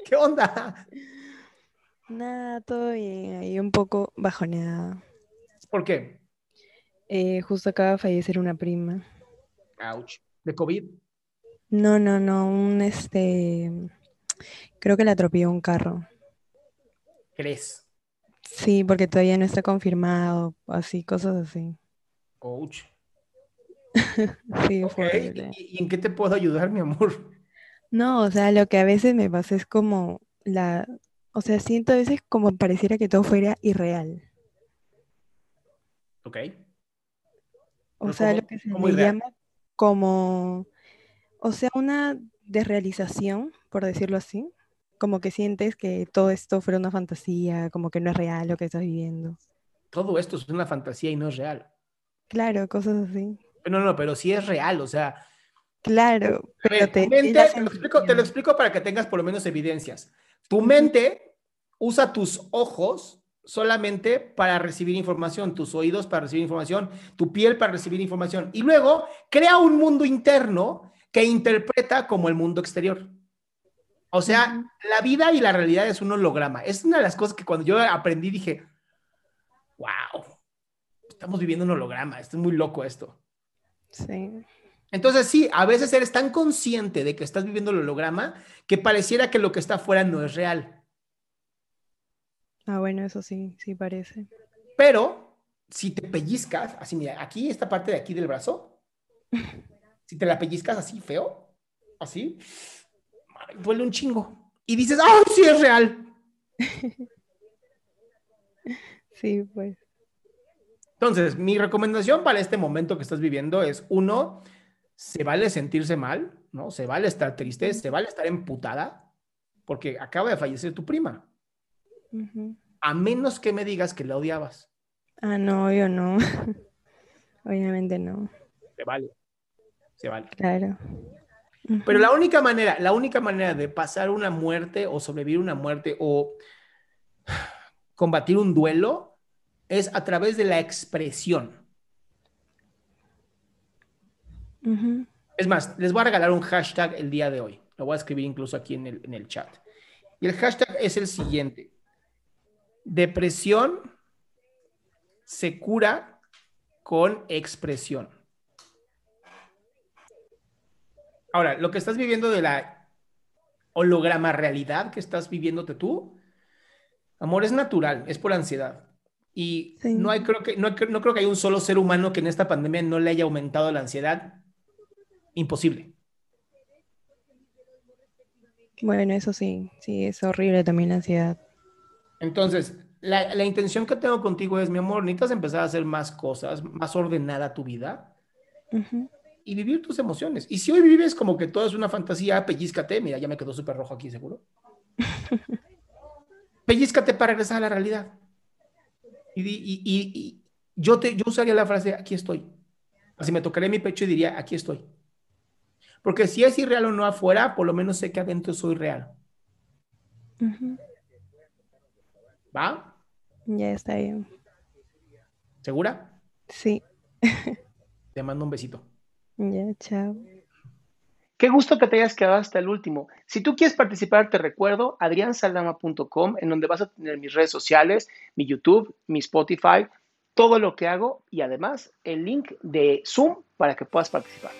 ¿Qué onda? Nada, todo bien, ahí un poco bajoneada. ¿Por qué? Eh, justo acaba de fallecer una prima. Ouch. ¿De COVID? No, no, no, un este, creo que la atropelló un carro. ¿Crees? Sí, porque todavía no está confirmado, así, cosas así. Ouch. sí, fue horrible. ¿Y, y en qué te puedo ayudar, mi amor? No, o sea, lo que a veces me pasa es como la, o sea, siento a veces como pareciera que todo fuera irreal. Ok. O Pero sea, ¿cómo- lo que se irreal? llama como, o sea, una desrealización, por decirlo así. Como que sientes que todo esto fuera una fantasía, como que no es real lo que estás viviendo. Todo esto es una fantasía y no es real. Claro, cosas así. No, no, pero sí es real, o sea, Claro, pero te, mente, lo, explico, te lo sensación. explico para que tengas por lo menos evidencias. Tu mente usa tus ojos solamente para recibir información, tus oídos para recibir información, tu piel para recibir información y luego crea un mundo interno que interpreta como el mundo exterior. O sea, la vida y la realidad es un holograma. Es una de las cosas que cuando yo aprendí dije, wow, estamos viviendo un holograma, esto es muy loco esto. Sí. Entonces, sí, a veces eres tan consciente de que estás viviendo el holograma que pareciera que lo que está afuera no es real. Ah, bueno, eso sí, sí parece. Pero si te pellizcas, así, mira, aquí, esta parte de aquí del brazo, si te la pellizcas así feo, así, duele un chingo. Y dices, ¡ay, sí es real! Sí, pues. Entonces, mi recomendación para este momento que estás viviendo es, uno, se vale sentirse mal, ¿no? Se vale estar triste, se vale estar emputada, porque acaba de fallecer tu prima. A menos que me digas que la odiabas. Ah, no, yo no. Obviamente no, Se vale. Se vale. claro. Pero la única manera, la única manera de pasar una muerte o sobrevivir una muerte o combatir un duelo es a través de la expresión. Es más, les voy a regalar un hashtag el día de hoy. Lo voy a escribir incluso aquí en el, en el chat. Y el hashtag es el siguiente. Depresión se cura con expresión. Ahora, lo que estás viviendo de la holograma realidad que estás viviéndote tú, amor, es natural, es por ansiedad. Y Sí. no, hay, creo que, no, no creo que haya un solo ser humano que en esta pandemia no le haya aumentado la ansiedad. Imposible. Bueno, eso sí, sí, es horrible también la ansiedad. Entonces, la, la intención que tengo contigo es, mi amor, necesitas empezar a hacer más cosas, más ordenada tu vida y vivir tus emociones. Y si hoy vives como que todo es una fantasía, pellizcate, mira, ya me quedó súper rojo aquí, seguro. pellizcate para regresar a la realidad. Y, y- y- y yo, te, yo usaría la frase, aquí estoy. Así me tocaría mi pecho y diría, aquí estoy. Porque si es irreal o no afuera, por lo menos sé que adentro soy real. ¿Va? Ya está bien. ¿Segura? Sí, Te mando un besito. ya, chao. Qué gusto que te hayas quedado hasta el último. Si tú quieres participar, te recuerdo adriansaldama.com, en donde vas a tener mis redes sociales, mi YouTube, mi Spotify, todo lo que hago y además el link de Zoom para que puedas participar.